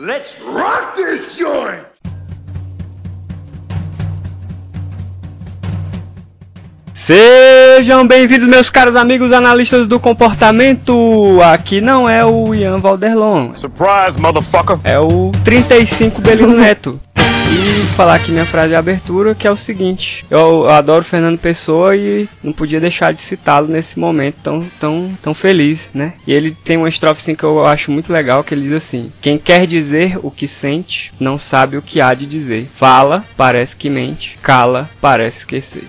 Let's rock this joint! Sejam bem-vindos, meus caros amigos analistas do comportamento. Aqui não é o Ian Valderlon, Surprise, motherfucker! é o 35 Belino Neto. E falar aqui minha frase de abertura, que é o seguinte: eu, eu adoro Fernando Pessoa e não podia deixar de citá-lo nesse momento tão, tão, tão feliz, né? E ele tem uma estrofe assim, que eu acho muito legal, que ele diz assim: Quem quer dizer o que sente, não sabe o que há de dizer. Fala, parece que mente. Cala, parece esquecer.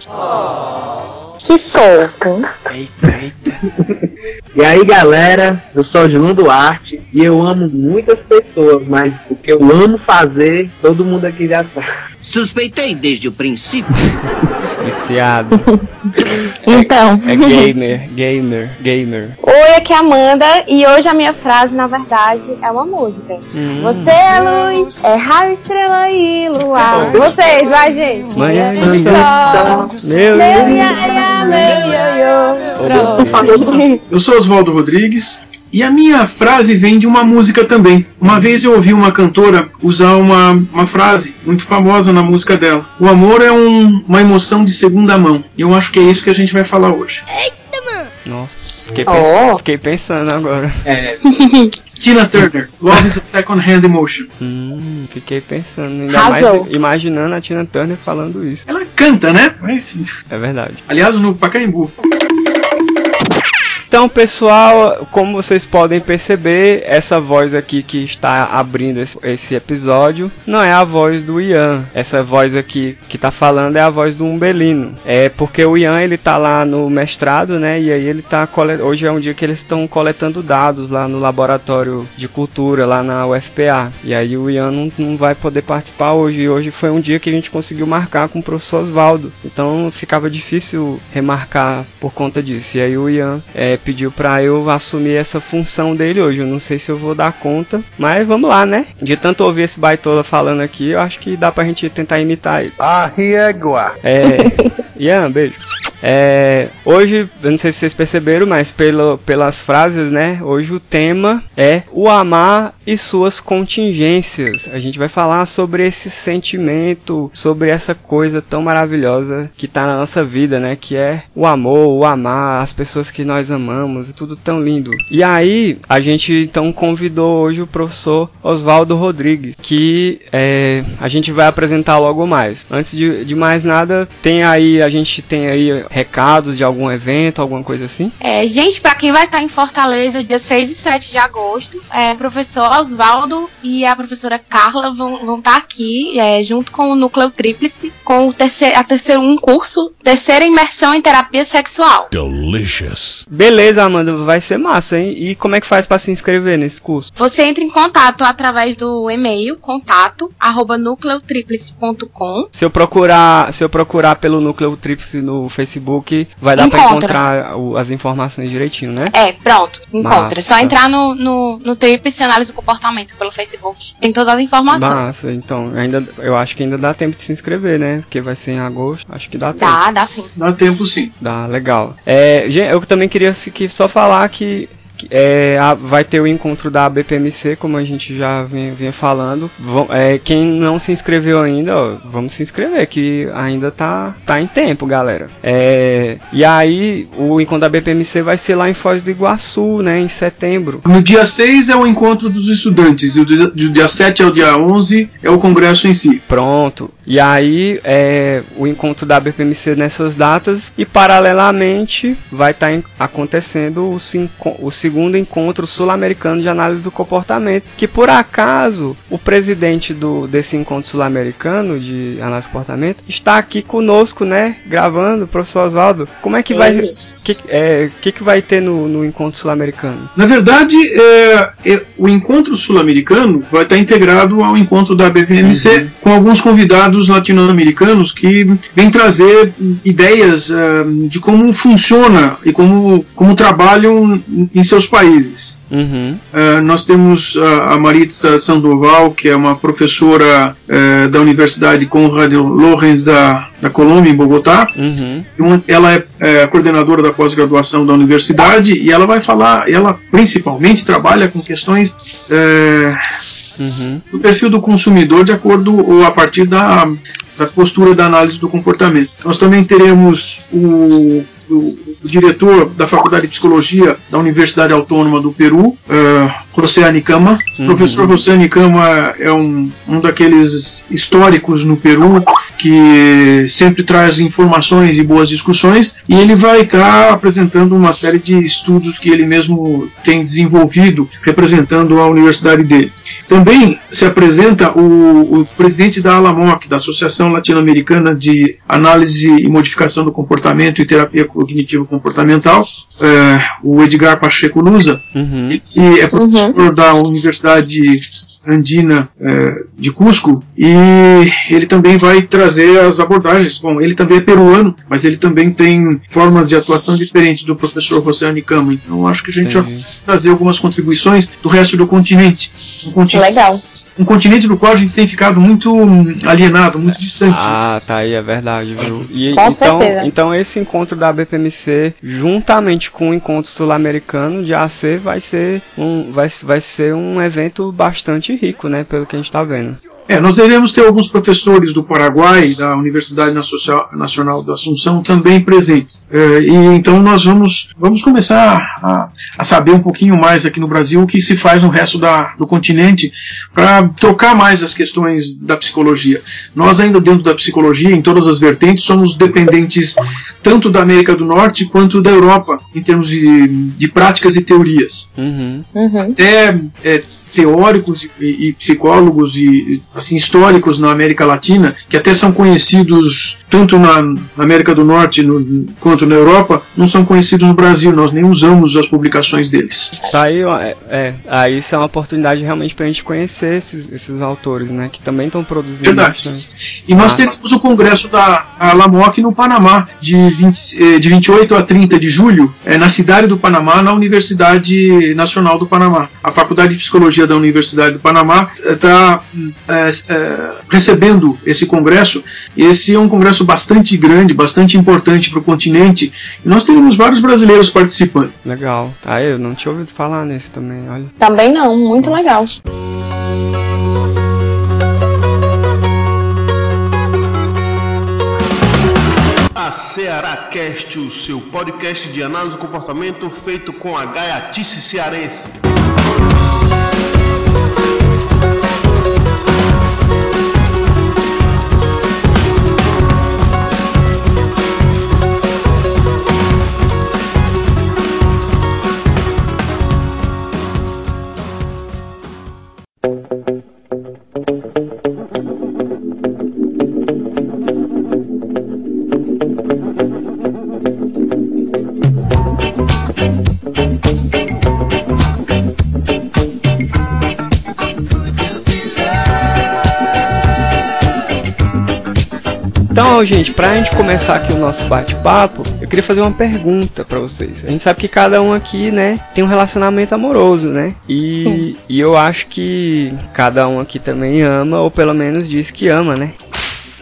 Que fofo. Eita, eita. E aí galera, eu sou o João Duarte e eu amo muitas pessoas, mas o que eu amo fazer, todo mundo aqui já sabe. Suspeitei desde o princípio. Viciado. Então. É gamer, gamer, gamer. Oi, aqui é a Amanda e hoje a minha frase, na verdade, é uma música. Hum. Você é luz, é raio, estrela e luar. Vocês, vai, gente. Manhã de sol. Meu Meu ia, ia, meu ioiô. Eu sou Oswaldo Rodrigues e a minha frase vem de uma música também. Uma vez eu ouvi uma cantora usar uma, uma frase muito famosa na música dela. O amor é um- uma emoção de segunda mão. E eu acho que é isso que a gente vai falar hoje. Nossa, fiquei, Oh. fiquei pensando agora. É, Tina Turner, Love is a Second Hand Emotion. Hum, fiquei pensando. Ainda Arrasou. mais imaginando a Tina Turner falando isso. Ela canta, né? Mas, É verdade. aliás, no Pacaembu. Então, pessoal, como vocês podem perceber, essa voz aqui que está abrindo esse, esse episódio não é a voz do Ian. Essa voz aqui que tá falando é a voz do Umbelino. É porque o Ian ele tá lá no mestrado, né? E aí ele tá cole... hoje é um dia que eles estão coletando dados lá no laboratório de cultura lá na UFPA. E aí o Ian não, não vai poder participar hoje. E hoje foi um dia que a gente conseguiu marcar com o professor Oswaldo. Então ficava difícil remarcar por conta disso. E aí o Ian é, pediu pra eu assumir essa função dele hoje. Eu não sei se eu vou dar conta, mas vamos lá, né? De tanto ouvir esse baitola falando aqui, eu acho que dá pra gente tentar imitar ele. Arriégua! É. Ian, beijo. É, hoje, eu não sei se vocês perceberam, mas pelo, pelas frases, né? Hoje o tema é o amar e suas contingências. A gente vai falar sobre esse sentimento, sobre essa coisa tão maravilhosa que tá na nossa vida, né? Que é o amor, o amar, as pessoas que nós amamos, tudo tão lindo. E aí, a gente então convidou hoje o professor Oswaldo Rodrigues, que é, a gente vai apresentar logo mais. Antes de, de mais nada, tem aí, a gente tem aí recados de algum evento, alguma coisa assim? É, gente, pra quem vai estar em Fortaleza, dia 6 e 7 de agosto, é, o professor Oswaldo e a professora Carla vão, vão estar aqui, é, junto com o Núcleo Tríplice, com o terceiro, a terceiro, um curso, terceira imersão em terapia sexual. Delicious! Beleza, Amanda, vai ser massa, hein? E como é que faz pra se inscrever nesse curso? Você entra em contato através do e-mail, contato, arroba nucleotriplice.com. Se eu procurar, se eu procurar pelo Núcleo Tríplice no Facebook, vai dar pra Encontra. encontrar o- as informações direitinho, né? É, pronto, encontra. Massa. É só entrar no, no, no Tríplice Análise do Comportamento pelo Facebook, tem todas as informações. Massa, então, ainda, eu acho que ainda dá tempo de se inscrever, né? Porque vai ser em agosto, acho que dá tempo. Dá, dá sim. Dá tempo sim. Dá, legal. É, eu também queria que só falar que, é, a- vai ter o encontro da BPMC, como a gente já vinha, vinha falando. Vão- é, quem não se inscreveu ainda, ó, vamos se inscrever, que ainda tá, tá em tempo, galera. É, e aí, o encontro da BPMC vai ser lá em Foz do Iguaçu, né, em setembro. No dia 6 é o encontro dos estudantes e o dia, do dia 7 ao dia 11 é o congresso em si. Pronto. E aí, é, o encontro da BPMC nessas datas e paralelamente vai estar acontecendo o, o segundo encontro sul-americano de análise do comportamento, que por acaso o presidente do, desse encontro sul-americano de análise do comportamento está aqui conosco, né, gravando, professor Oswaldo. Como é que vai, que, é, que que vai ter no, no encontro sul-americano? Na verdade, é, é, o encontro sul-americano vai estar integrado ao encontro da BPMC com alguns convidados latino-americanos que vêm trazer ideias é, de como funciona e como, como trabalham em seus países. Uhum. Uh, nós temos uh, a Maritza Sandoval, que é uma professora uh, da Universidade Conrad Lorenz da, da Colômbia, em Bogotá. Uhum. Ela é, é, a coordenadora da pós-graduação da universidade e ela vai falar, ela principalmente trabalha com questões é, Uhum. do perfil do consumidor de acordo ou a partir da, da postura da análise do comportamento. Nós também teremos o, o, o diretor da Faculdade de Psicologia da Universidade Autônoma do Peru, uh, José Anicama. O Uhum. professor José Anicama é um, um daqueles históricos no Peru que sempre traz informações e boas discussões e ele vai estar apresentando uma série de estudos que ele mesmo tem desenvolvido representando a universidade dele. Também se apresenta o, o presidente da ALAMOC, da Associação Latino-Americana de Análise e Modificação do Comportamento e Terapia Cognitivo-Comportamental, eh, o Edgar Pacheco Lusa, Uhum. que é professor da Universidade Andina eh, de Cusco e ele também vai trazer as abordagens. Bom, ele também é peruano, mas ele também tem formas de atuação diferentes do professor José Anicama. Então acho que a gente Entendi. vai trazer algumas contribuições do resto do continente. Um continente, Legal. Um continente do qual a gente tem ficado muito hum, alienado, muito distante. Ah, tá aí, é verdade, viu? E, Com então, certeza. então esse encontro da BPMC, juntamente com o encontro sul-americano de AC, vai ser um, vai, vai ser um evento bastante rico, né? Pelo que a gente tá vendo. É, nós devemos ter alguns professores do Paraguai, da Universidade Nacio- Nacional da Assunção, também presentes. É, e então nós vamos, vamos começar a, a saber um pouquinho mais aqui no Brasil o que se faz no resto da, do continente para trocar mais as questões da psicologia. Nós ainda dentro da psicologia, em todas as vertentes, somos dependentes tanto da América do Norte quanto da Europa, em termos de, de práticas e teorias Uhum. Uhum. até é, teóricos e, e- psicólogos e assim históricos na América Latina que até são conhecidos tanto na, América do Norte no- quanto na Europa não são conhecidos no Brasil nós nem usamos as publicações deles Tá aí, é, é, aí isso é uma oportunidade realmente pra gente conhecer esses, esses autores, né? Que também estão produzindo Verdade. bastante. e nós Ah. teremos o congresso da a Lamoc no Panamá de, 20, eh, de 28 a 30 de julho eh, na cidade do Panamá na Universidade Nacional do Panamá a Faculdade de Psicologia da Universidade do Panamá está recebendo esse congresso. Esse é um congresso bastante grande, bastante importante para o continente. E nós teremos vários brasileiros participando. Legal. Aí eu não tinha ouvido falar nesse também, olha. Também não, muito legal. A Ceará Cast, o seu podcast de análise do comportamento feito com a gaiatice cearense. Então, gente, pra gente começar aqui o nosso bate-papo, eu queria fazer uma pergunta pra vocês. A gente sabe que cada um aqui, né, tem um relacionamento amoroso, né? E, e eu acho que cada um aqui também ama, ou pelo menos diz que ama, né?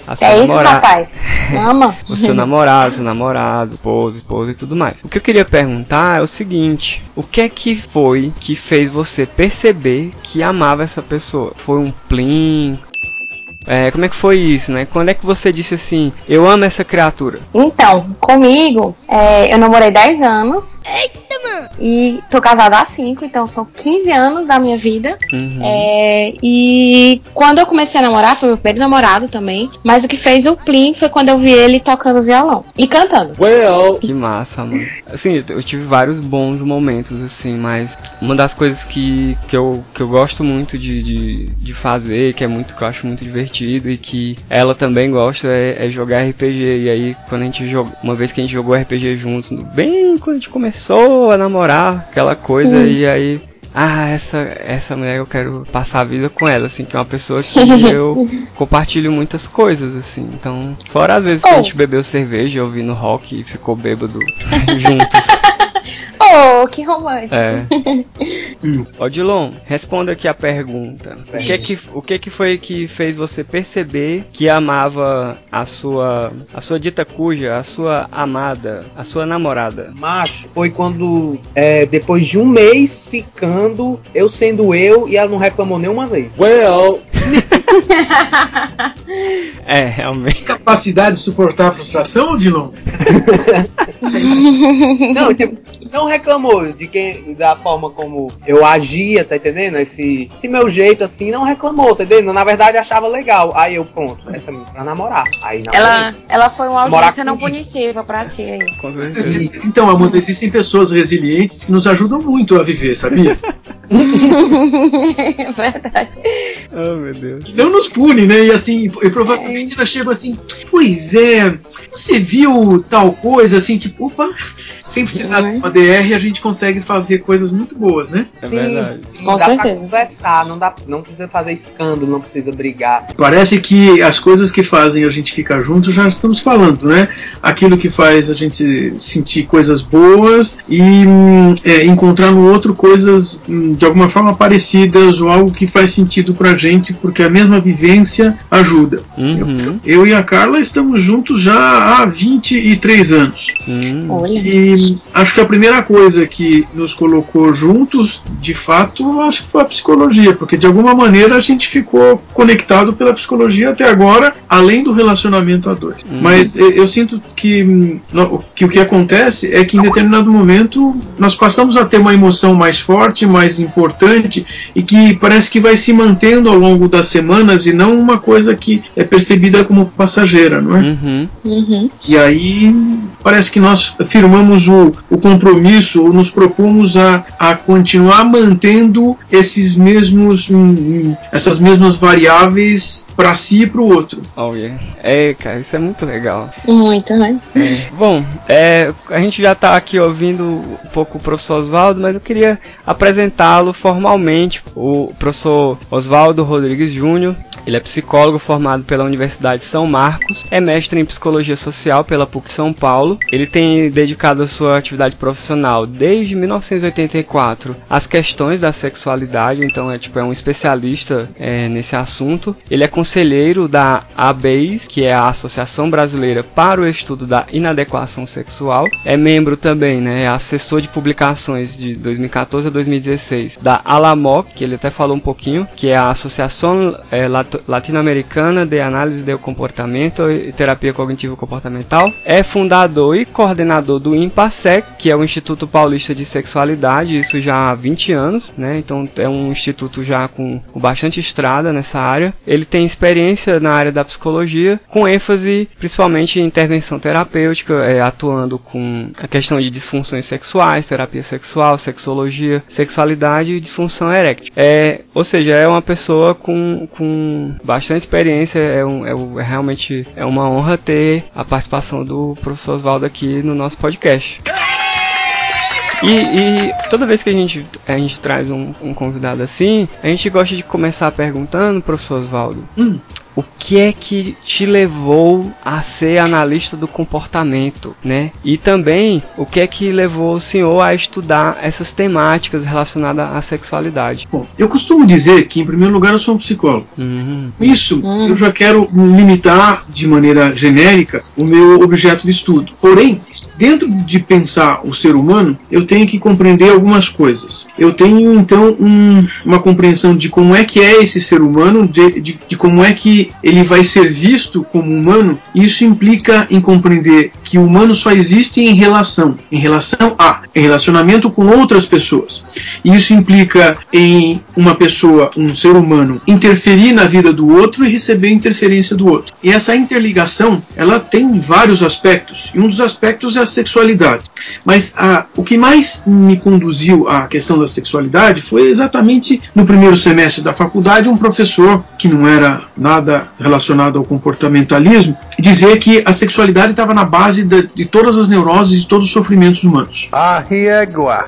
A é isso, rapaz? Ama? o seu namorado, seu namorado, esposa, esposa e tudo mais. O que eu queria perguntar é o seguinte: o que é que foi que fez você perceber que amava essa pessoa? Foi um plim? É, como é que foi isso, né? Quando é que você disse assim, eu amo essa criatura? Então, comigo, é, eu namorei 10 anos. Eita, mano! E tô casada há 5, então são 15 anos da minha vida. Uhum. É, e quando eu comecei a namorar, foi meu primeiro namorado também. Mas o que fez o plim foi quando eu vi ele tocando violão e cantando. Que massa, mano. Assim, eu tive vários bons momentos, assim, mas uma das coisas que, que, eu, que eu gosto muito de, de, de fazer, que é muito, que eu acho muito divertido e que ela também gosta, é, é jogar RPG. E aí, quando a gente jogou, uma vez que a gente jogou RPG juntos, bem quando a gente começou a namorar, aquela coisa, Hum. e aí. Ah, essa, essa mulher eu quero passar a vida com ela, assim, que é uma pessoa que eu compartilho muitas coisas, assim. Então, fora as vezes que a Oh. gente bebeu cerveja ouvindo rock e ficou bêbado juntos. Oh, que romântico. É. Odilon, responda aqui a pergunta. O que, que, o que que foi que fez você perceber que amava a sua a sua dita cuja, a sua amada, a sua namorada? Macho, foi quando, é, depois de um mês ficando, eu sendo eu, e ela não reclamou nenhuma vez. Well, É, realmente. Capacidade de suportar a frustração, Dilon? Não, tipo, não reclamou de quem, da forma como eu agia, tá entendendo? Esse, esse meu jeito assim, não reclamou, tá entendendo? Na verdade achava legal. Aí eu, pronto, essa é pra namorar. Aí Ela, namorei. ela foi uma Morar audiência não punitiva pra ti aí. Então, Amanda, existem pessoas resilientes que nos ajudam muito a viver, sabia? É verdade. Oh, meu Deus. Não nos pune, né? E assim, e provavelmente elas chegam assim, pois é, você viu tal coisa, assim, tipo, opa, sem precisar de uma DR, a gente consegue fazer coisas muito boas, né? É verdade. sim, Com dá certeza. pra conversar, não, dá, não precisa fazer escândalo, não precisa brigar. Parece que as coisas que fazem a gente ficar junto já estamos falando, né? Aquilo que faz a gente sentir coisas boas e hum, é, encontrar no outro coisas hum, de alguma forma parecidas ou algo que faz sentido pra gente, porque a mesma vivência ajuda. Uhum. Eu e a Carla estamos juntos já há 23 anos. Hum. Olha. E acho que a primeira coisa que nos colocou juntos, de fato, acho que foi a psicologia, porque de alguma maneira a gente ficou conectado pela psicologia até agora, além do relacionamento a dois. Mas eh, eu sinto que, que o que acontece é que em determinado momento nós passamos a ter uma emoção mais forte, mais importante e que parece que vai se mantendo ao longo das semanas e não uma coisa que é percebida como passageira, não é? Uhum. Uhum. E aí parece que nós firmamos o, o compromisso ou nos propomos a, a continuar mantendo esses mesmos hum, essas mesmas variáveis para si e para o outro. Oh, yeah. É, cara, isso é muito legal. Muito, né? Bom, é, a gente já está aqui ouvindo um pouco o professor Oswaldo, mas eu queria apresentá-lo formalmente. O professor Oswaldo Rodrigues Júnior, ele é psicólogo formado pela Universidade de São Marcos, é mestre em psicologia social pela PUC São Paulo. Ele tem dedicado a sua atividade profissional desde 1984 às questões da sexualidade, então é tipo é um especialista é, nesse assunto. Ele é conselheiro da ABES, que é a Associação Brasileira para o Estudo da Inadequação Sexual. É membro também, né, é assessor de publicações de 2014 a 2016 da ALAMOC, que ele até falou um pouquinho, que é a Associação é, Lat- Latino-Americana de Análise do Comportamento e Terapia Cognitivo-Comportamental. É fundador e coordenador do IMPASEC, que é o Instituto Paulista de Sexualidade, isso já há 20 anos, né? Então é um instituto já com, com bastante estrada nessa área. Ele tem experiência na área da psicologia, com ênfase principalmente em intervenção terapêutica, é, atuando com a questão de disfunções sexuais, terapia sexual, sexologia, sexualidade e disfunção eréctil. É, ou seja, é uma pessoa com, com bastante experiência, é, um, é, é realmente é uma honra ter a participação do professor Oswaldo aqui no nosso podcast. E, e toda vez que a gente, a gente traz um, um convidado assim, a gente gosta de começar perguntando, professor Oswaldo, Hum. O que é que te levou a ser analista do comportamento, né? E também o que é que levou o senhor a estudar essas temáticas relacionadas à sexualidade? Bom, eu costumo dizer que, em primeiro lugar, eu sou um psicólogo. Uhum. Isso, eu já quero limitar de maneira genérica o meu objeto de estudo. Porém, dentro de pensar o ser humano, eu tenho que compreender algumas coisas. Eu tenho então um- uma compreensão de como é que é esse ser humano, de, de- de como é que ele vai ser visto como humano. Isso implica em compreender que o humano só existe em relação, em relação a, em relacionamento com outras pessoas. E isso implica em uma pessoa, um ser humano, interferir na vida do outro e receber interferência do outro. E essa interligação, ela tem vários aspectos, e um dos aspectos é a sexualidade. Mas ah, o que mais me conduziu à questão da sexualidade foi exatamente no primeiro semestre da faculdade, um professor que não era nada relacionado ao comportamentalismo dizer que a sexualidade estava na base da- de todas as neuroses e todos os sofrimentos humanos. Ah,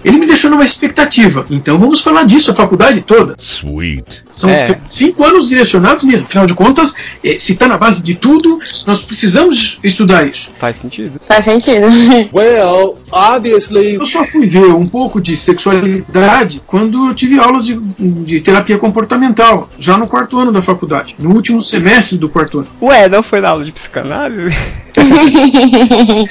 Ele me deixou numa expectativa. Então vamos falar disso a faculdade toda. Sweet. São É. cinco anos direcionados nisso. Afinal de contas, eh, se está na base de tudo, nós precisamos estudar isso. Faz sentido. Faz sentido. Well, obviously. Eu só fui ver um pouco de sexualidade quando eu tive aulas de, de terapia comportamental, já no quarto ano da faculdade, no último semestre do quarto ano. Ué, não foi na aula de psicanálise?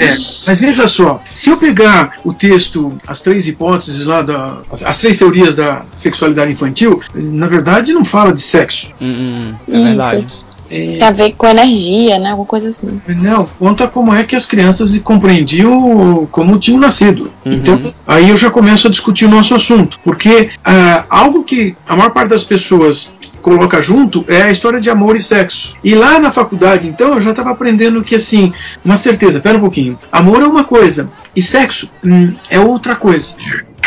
É, mas veja só, se eu pegar o texto, as três hipóteses lá, da, as, as três teorias da sexualidade infantil, na verdade não fala de sexo. Hum, hum, é Isso. verdade. Tem a ver com energia, né? Alguma coisa assim. Não, conta como é que as crianças compreendiam como tinham nascido. Uhum. Então, aí eu já começo a discutir o nosso assunto. Porque ah, algo que a maior parte das pessoas coloca junto é a história de amor e sexo. E lá na faculdade, então, eu já estava aprendendo que, assim, uma certeza, pera um pouquinho. Amor é uma coisa e sexo hum, é outra coisa.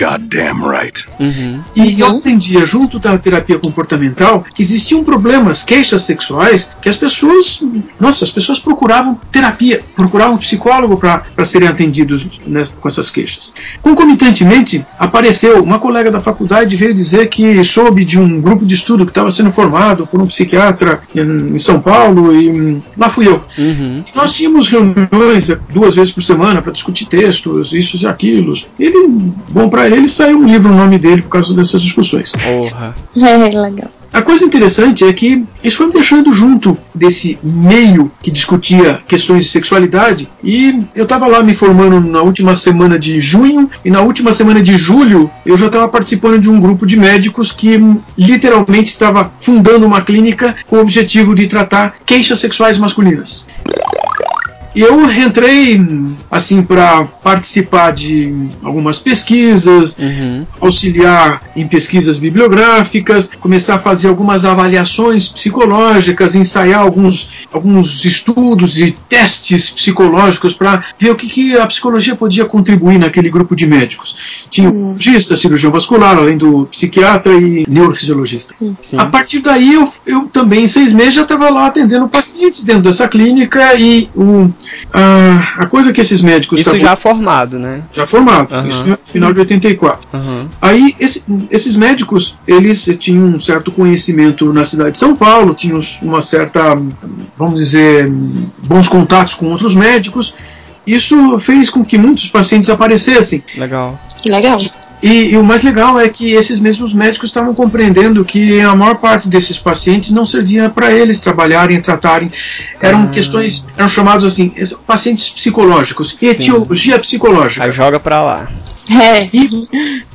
Goddamn right. Uhum. E eu aprendia, junto da terapia comportamental, que existiam problemas, queixas sexuais, que as pessoas, nossa, as pessoas procuravam terapia, procuravam psicólogo para serem atendidos né, com essas queixas. Concomitantemente, apareceu uma colega da faculdade veio dizer que soube de um grupo de estudo que estava sendo formado por um psiquiatra em, em São Paulo e hum, lá fui eu. Uhum. Nós tínhamos reuniões duas vezes por semana para discutir textos, isso e aquilo. Ele, bom para ele, saiu um livro no nome dele por causa dessas discussões. Porra. É, legal. A coisa interessante é que isso foi me deixando junto desse meio que discutia questões de sexualidade e eu estava lá me formando na última semana de junho e na última semana de julho eu já estava participando de um grupo de médicos que literalmente estava fundando uma clínica com o objetivo de tratar queixas sexuais masculinas. E eu entrei assim para participar de algumas pesquisas, Uhum. auxiliar em pesquisas bibliográficas, começar a fazer algumas avaliações psicológicas, ensaiar alguns, alguns estudos e testes psicológicos para ver o que, que a psicologia podia contribuir naquele grupo de médicos. Tinha o cirurgista, cirurgião vascular, além do psiquiatra e neurofisiologista. Sim. A partir daí, eu, eu também, em seis meses, já estava lá atendendo pacientes dentro dessa clínica e o, a, a coisa que esses médicos Isso estavam já formado, né? já formado, Aham. isso no final de 84. Uhum. Aí esse- esses médicos, eles tinham um certo conhecimento na cidade de São Paulo, tinham uma certa, vamos dizer, bons contatos com outros médicos. Isso fez com que muitos pacientes aparecessem. Legal. Legal. E, e o mais legal é que esses mesmos médicos estavam compreendendo que a maior parte desses pacientes não servia para eles trabalharem, tratarem. Eram questões, eram chamados assim, es- pacientes psicológicos, etiologia psicológica. Aí joga pra lá. É. E,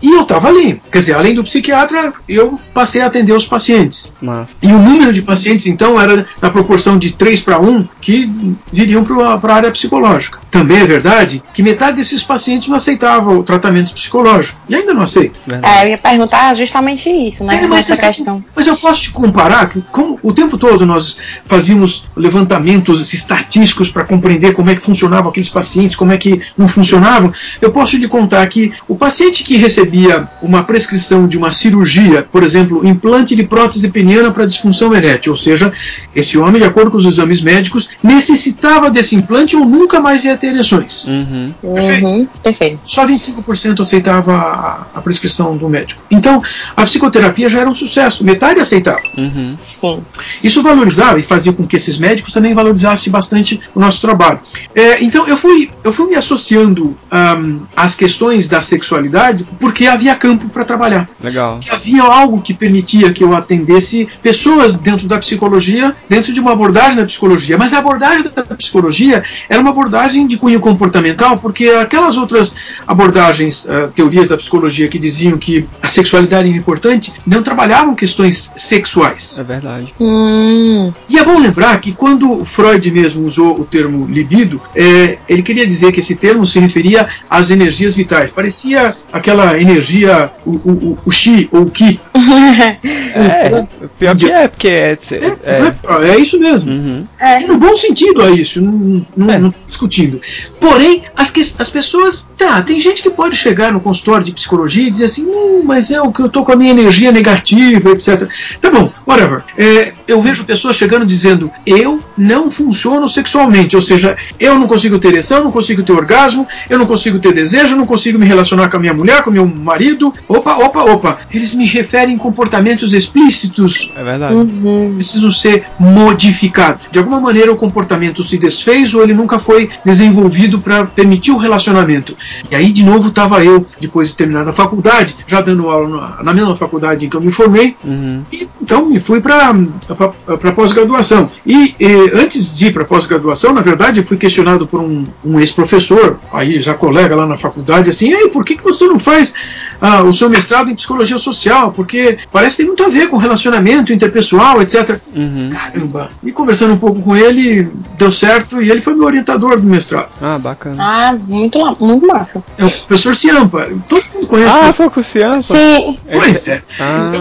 e eu estava ali. Quer dizer, além do psiquiatra, eu passei a atender os pacientes. Massa. E o número de pacientes, então, era na proporção de 3 para 1 que viriam para a área psicológica. Também é verdade que metade desses pacientes não aceitavam o tratamento psicológico. E ainda não aceita. É, eu ia perguntar justamente isso, né? É, mas, Essa questão. mas eu posso te comparar que como o tempo todo nós fazíamos levantamentos estatísticos para compreender como é que funcionavam aqueles pacientes, como é que não funcionavam. Eu posso lhe contar que o paciente que recebia uma prescrição de uma cirurgia, por exemplo, implante de prótese peniana para disfunção erétil, ou seja, esse homem, de acordo com os exames médicos, necessitava desse implante ou nunca mais ia ter ereções. Uhum. Uhum, perfeito. Só 25% aceitava a, a prescrição do médico. Então, a psicoterapia já era um sucesso, metade aceitava. Uhum. Sim. Isso valorizava e fazia com que esses médicos também valorizassem bastante o nosso trabalho. É, então, eu fui, eu fui me associando ahm, às questões da sexualidade porque havia campo para trabalhar. Legal. Que havia algo que permitia que eu atendesse pessoas dentro da psicologia, dentro de uma abordagem da psicologia. Mas a abordagem da psicologia era uma abordagem de cunho comportamental, porque aquelas outras abordagens, ah, teorias da psicologia que diziam que a sexualidade era importante, não trabalhavam questões sexuais. É verdade. Hum, E é bom lembrar que quando Freud mesmo usou o termo libido, é, ele queria dizer que esse termo se referia às energias vitais. Parecia aquela energia, o, o, o, o chi ou o ki. É, pior que é, porque é. É, é. é isso mesmo. Uhum. é. É no bom sentido a isso, não, não, É. não discutindo. Porém, as, que- as pessoas. Tá, tem gente que pode chegar no consultório de psicologia e dizer assim, "Hum, mas é o que eu tô com a minha energia negativa, etc. Tá bom, whatever. É, eu vejo pessoas chegando dizendo: eu não funciono sexualmente, ou seja, eu não consigo ter ereção, não consigo ter orgasmo, eu não consigo ter desejo, não consigo me relacionar com a minha mulher, com o meu marido. Opa, opa, opa. Eles me referem a comportamentos explícitos. É verdade. Uhum. Precisam ser modificados. De alguma maneira, o comportamento se desfez ou ele nunca foi desenvolvido para permitir o relacionamento. E aí, de novo, estava eu, depois de terminar a faculdade, já dando aula na, na mesma faculdade em que eu me formei, Uhum. e, então me fui para para pós-graduação. E, eh, antes de ir para pós-graduação, na verdade, eu fui questionado por um, um ex-professor, aí já colega lá na faculdade, assim, Ei, por que, que você não faz ah, o seu mestrado em psicologia social? Porque parece que tem muito a ver com relacionamento interpessoal, etc. Uhum. Caramba! E conversando um pouco com ele, deu certo, e ele foi meu orientador do mestrado. Ah, bacana. Ah, muito, muito massa. É o professor Ciampa. Todo mundo conhece Ah, o foi com o Ciampa? Sim, Pois é. Ah,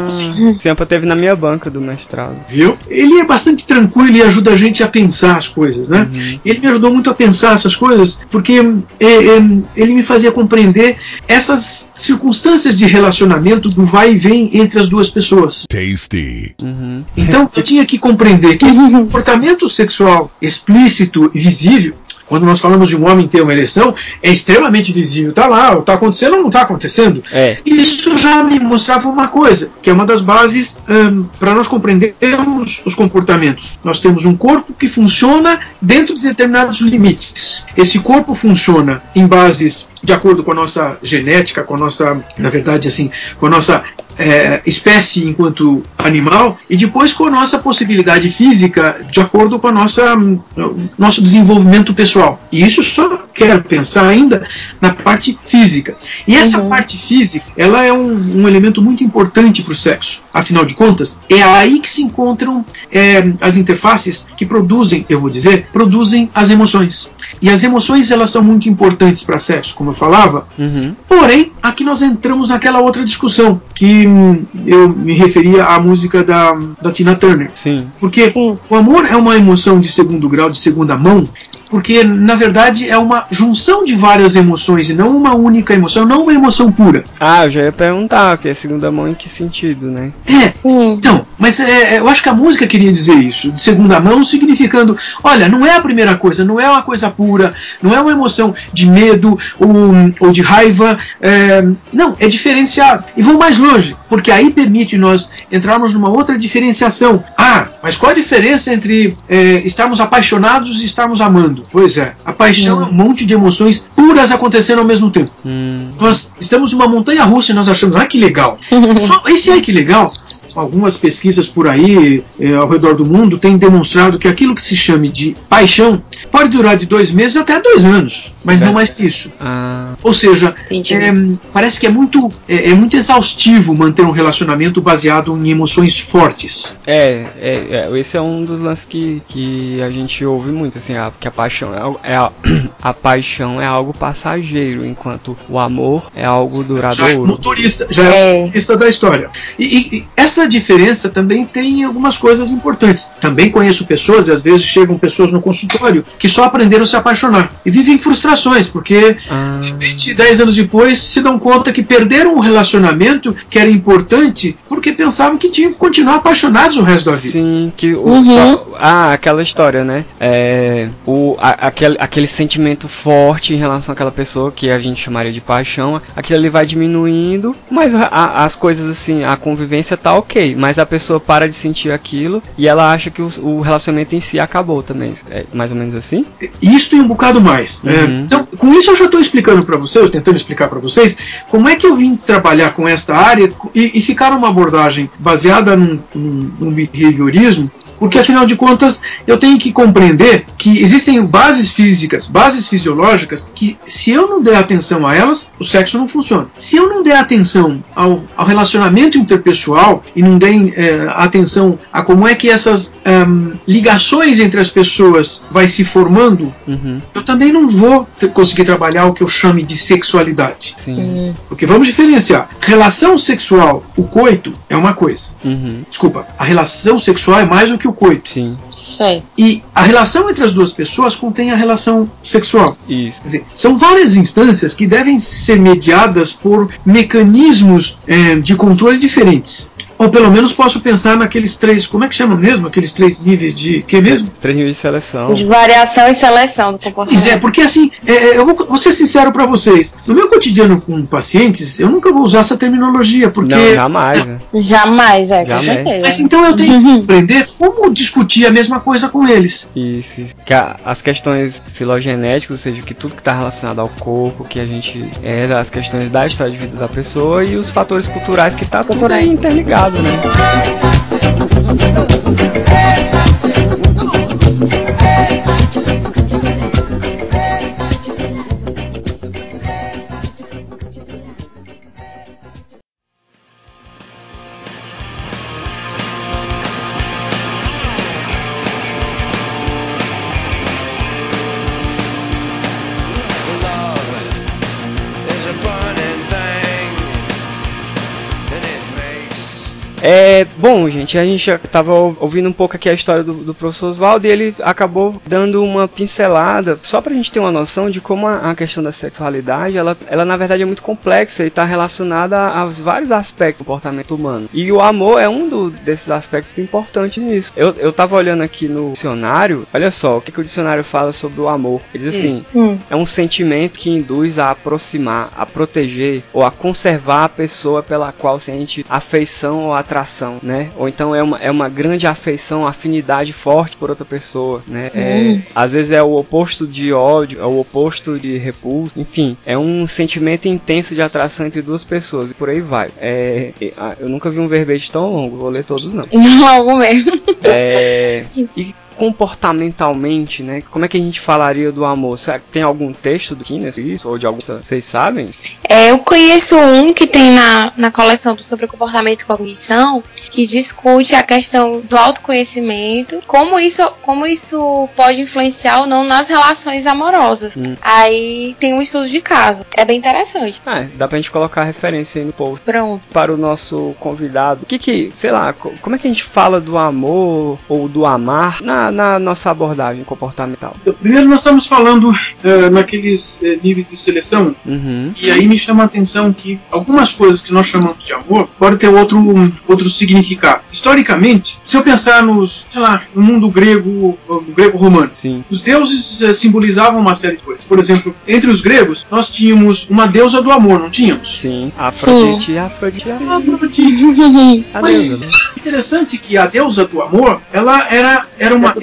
Ciampa teve na minha banca do mestrado. Viu? Ele é bastante tranquilo e ajuda a gente a pensar as coisas, né? Ele me ajudou muito a pensar essas coisas porque é, é, ele me fazia compreender essas circunstâncias de relacionamento do vai e vem entre as duas pessoas. Tasty. Uhum. Então eu tinha que compreender que esse comportamento sexual explícito e visível quando nós falamos de um homem ter uma ereção, é extremamente visível. Tá lá, tá acontecendo ou não tá acontecendo. É. Isso já me mostrava uma coisa, que é uma das bases para nós compreendermos os comportamentos. Nós temos um corpo que funciona dentro de determinados limites. Esse corpo funciona em bases de acordo com a nossa genética, com a nossa, na verdade, assim, com a nossa é, espécie enquanto animal e depois com a nossa possibilidade física de acordo com a nossa nosso desenvolvimento pessoal. E isso só quero pensar ainda na parte física. E essa parte física, ela é um, um elemento muito importante para o sexo. Afinal de contas, é aí que se encontram é, as interfaces que produzem, eu vou dizer, produzem as emoções. E as emoções elas são muito importantes para sexo, como eu falava. Uhum. Porém, aqui nós entramos naquela outra discussão que eu me referia à música da, da Tina Turner. Sim. Porque Sim. o amor é uma emoção de segundo grau, de segunda mão, porque na verdade é uma junção de várias emoções e não uma única emoção, não uma emoção pura. Ah, eu já ia perguntar, que é segunda mão em que sentido, né? É, sim. então, mas é, é, eu acho que a música queria dizer isso, de segunda mão, significando: olha, não é a primeira coisa, não é uma coisa pura, não é uma emoção de medo ou, ou de raiva, é, não, é diferenciado. E vou mais longe, porque aí permite nós entrarmos numa outra diferenciação. Ah, mas qual a diferença entre é, estarmos apaixonados e estarmos amando? Pois é, a paixão é um monte de emoções puras acontecendo ao mesmo tempo. Hum. Nós estamos numa montanha russa e nós achamos, ah, que legal. Só esse ai que legal. Algumas pesquisas por aí eh, ao redor do mundo têm demonstrado que aquilo que se chame de paixão pode durar de dois meses até dois anos, mas não mais que isso. Ah, Ou seja, é, parece que é muito, é, é muito exaustivo manter um relacionamento baseado em emoções fortes. é, é, é, esse é um dos lances que, que a gente ouve muito, assim, a, que a paixão é, é a, a paixão é algo passageiro, enquanto o amor é algo Já é duradouro. motorista, já é, É. motorista da história. E, e- e diferença também tem algumas coisas importantes. Também conheço pessoas, e às vezes chegam pessoas no consultório, que só aprenderam a se apaixonar e vivem frustrações, porque Ah, de repente, 10 anos depois, se dão conta que perderam um relacionamento que era importante porque pensavam que tinham que continuar apaixonados o resto da vida. Sim, que o, Uhum. ah, aquela história, né? É, o, a- aquele, aquele sentimento forte em relação àquela pessoa que a gente chamaria de paixão, aquilo ali vai diminuindo, mas a- a- as coisas assim, a convivência tá ok, mas a pessoa para de sentir aquilo e ela acha que o, o relacionamento em si acabou também. É mais ou menos assim? Isto e um bocado mais. né? Uhum. Então, com isso eu já estou explicando para vocês, tentando explicar para vocês, como é que eu vim trabalhar com esta área e, e ficar uma abordagem baseada num, num, num behaviorismo, porque afinal de contas eu tenho que compreender que existem bases físicas, bases fisiológicas, que se eu não der atenção a elas, o sexo não funciona. Se eu não der atenção ao, ao relacionamento interpessoal e não der eh, atenção a como é que essas ehm, ligações entre as pessoas vai se formando, Uhum, eu também não vou conseguir trabalhar o que eu chame de sexualidade. sim. Porque vamos diferenciar. Relação sexual, o coito, é uma coisa. Uhum, Desculpa, a relação sexual é mais do que o coito. sim. Sei. E a relação entre as duas pessoas contém a relação sexual. Isso. Quer dizer, são várias instâncias que devem ser mediadas por mecanismos eh, de controle diferentes. Ou pelo menos posso pensar naqueles três, como é que chama mesmo? Aqueles três níveis de. que mesmo? Três níveis de seleção. De variação e seleção do Pois comportamento. é, porque assim, é, eu vou, vou ser sincero pra vocês. No meu cotidiano com pacientes, eu nunca vou usar essa terminologia, porque. Não, jamais, né? Jamais, é, com Jamais. certeza. Mas então eu tenho que aprender como discutir a mesma coisa com eles. Isso, isso. Que a- as questões filogenéticas, ou seja, que tudo que está relacionado ao corpo, que a gente é, as questões da história de vida da pessoa e os fatores culturais que tá tudo interligado, né? Hey. É, bom, gente, a gente já tava ou- ouvindo um pouco aqui a história do, do professor Oswaldo e ele acabou dando uma pincelada, só pra gente ter uma noção de como a, a questão da sexualidade, ela, ela na verdade é muito complexa e está relacionada a- aos vários aspectos do comportamento humano. E o amor é um do- desses aspectos importantes nisso. Eu, eu tava olhando aqui no dicionário, olha só, o que, que o dicionário fala sobre o amor. Ele diz assim, Hum. é um sentimento que induz a aproximar, a proteger ou a conservar a pessoa pela qual sente afeição ou atração, né? Ou então é uma, é uma grande afeição, afinidade forte por outra pessoa, né? É, Hum. às vezes é o oposto de ódio, é o oposto de repulso, enfim, é um sentimento intenso de atração entre duas pessoas e por aí vai. É, ah, eu nunca vi um verbete tão longo, vou ler todos não. Não, mesmo. É, e comportamentalmente, né? Como é que a gente falaria do amor? Será que tem algum texto do Kines isso ou de algum? Vocês sabem? É, eu conheço um que tem na, na coleção do Sobre Comportamento e Cognição, que discute a questão do autoconhecimento, como isso, como isso pode influenciar ou não nas relações amorosas. Hum. Aí tem um estudo de caso. É bem interessante. Ah, dá pra gente colocar a referência aí no post. Pronto. Para o nosso convidado, o que que, sei lá, co- como é que a gente fala do amor ou do amar na, na nossa abordagem comportamental? Primeiro nós estamos falando eh, naqueles eh, níveis de seleção, Uhum. e aí me chama a atenção que algumas coisas que nós chamamos de amor podem ter outro, outro significado. Historicamente, se eu pensar nos, sei lá, no mundo grego, grego romano, Sim. os deuses eh, simbolizavam uma série de coisas. Por exemplo, entre os gregos, nós tínhamos uma deusa do amor, não tínhamos? Sim. Afrodite, Afrodite, Afrodite. a Mas deusa, né? interessante que a deusa do amor, ela era, era uma